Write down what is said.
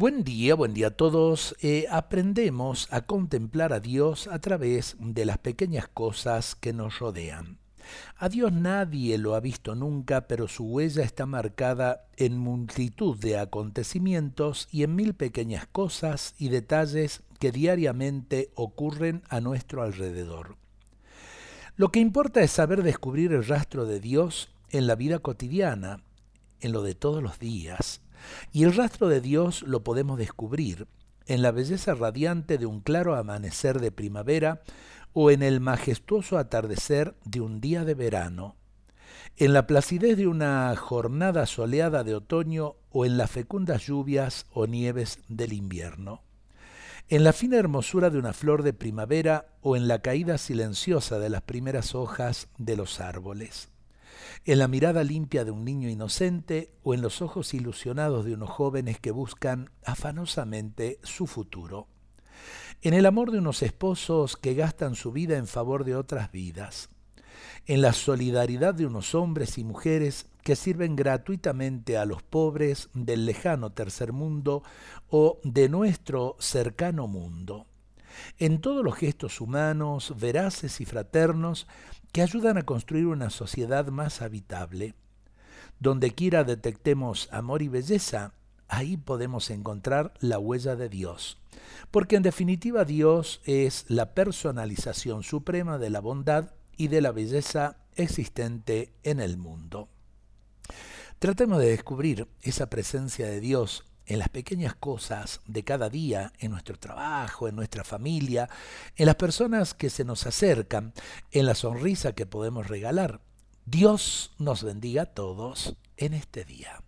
Buen día, buen día a todos. Eh, aprendemos a contemplar a Dios a través de las pequeñas cosas que nos rodean. A Dios nadie lo ha visto nunca, pero su huella está marcada en multitud de acontecimientos y en mil pequeñas cosas y detalles que diariamente ocurren a nuestro alrededor. Lo que importa es saber descubrir el rastro de Dios en la vida cotidiana, en lo de todos los días, y el rastro de Dios lo podemos descubrir en la belleza radiante de un claro amanecer de primavera o en el majestuoso atardecer de un día de verano, en la placidez de una jornada soleada de otoño o en las fecundas lluvias o nieves del invierno, en la fina hermosura de una flor de primavera o en la caída silenciosa de las primeras hojas de los árboles en la mirada limpia de un niño inocente o en los ojos ilusionados de unos jóvenes que buscan afanosamente su futuro, en el amor de unos esposos que gastan su vida en favor de otras vidas, en la solidaridad de unos hombres y mujeres que sirven gratuitamente a los pobres del lejano tercer mundo o de nuestro cercano mundo, en todos los gestos humanos, veraces y fraternos que ayudan a construir una sociedad más habitable. Donde quiera detectemos amor y belleza, ahí podemos encontrar la huella de Dios. Porque en definitiva Dios es la personalización suprema de la bondad y de la belleza existente en el mundo. Tratemos de descubrir esa presencia de Dios en las pequeñas cosas de cada día, en nuestro trabajo, en nuestra familia, en las personas que se nos acercan, en la sonrisa que podemos regalar. Dios nos bendiga a todos en este día.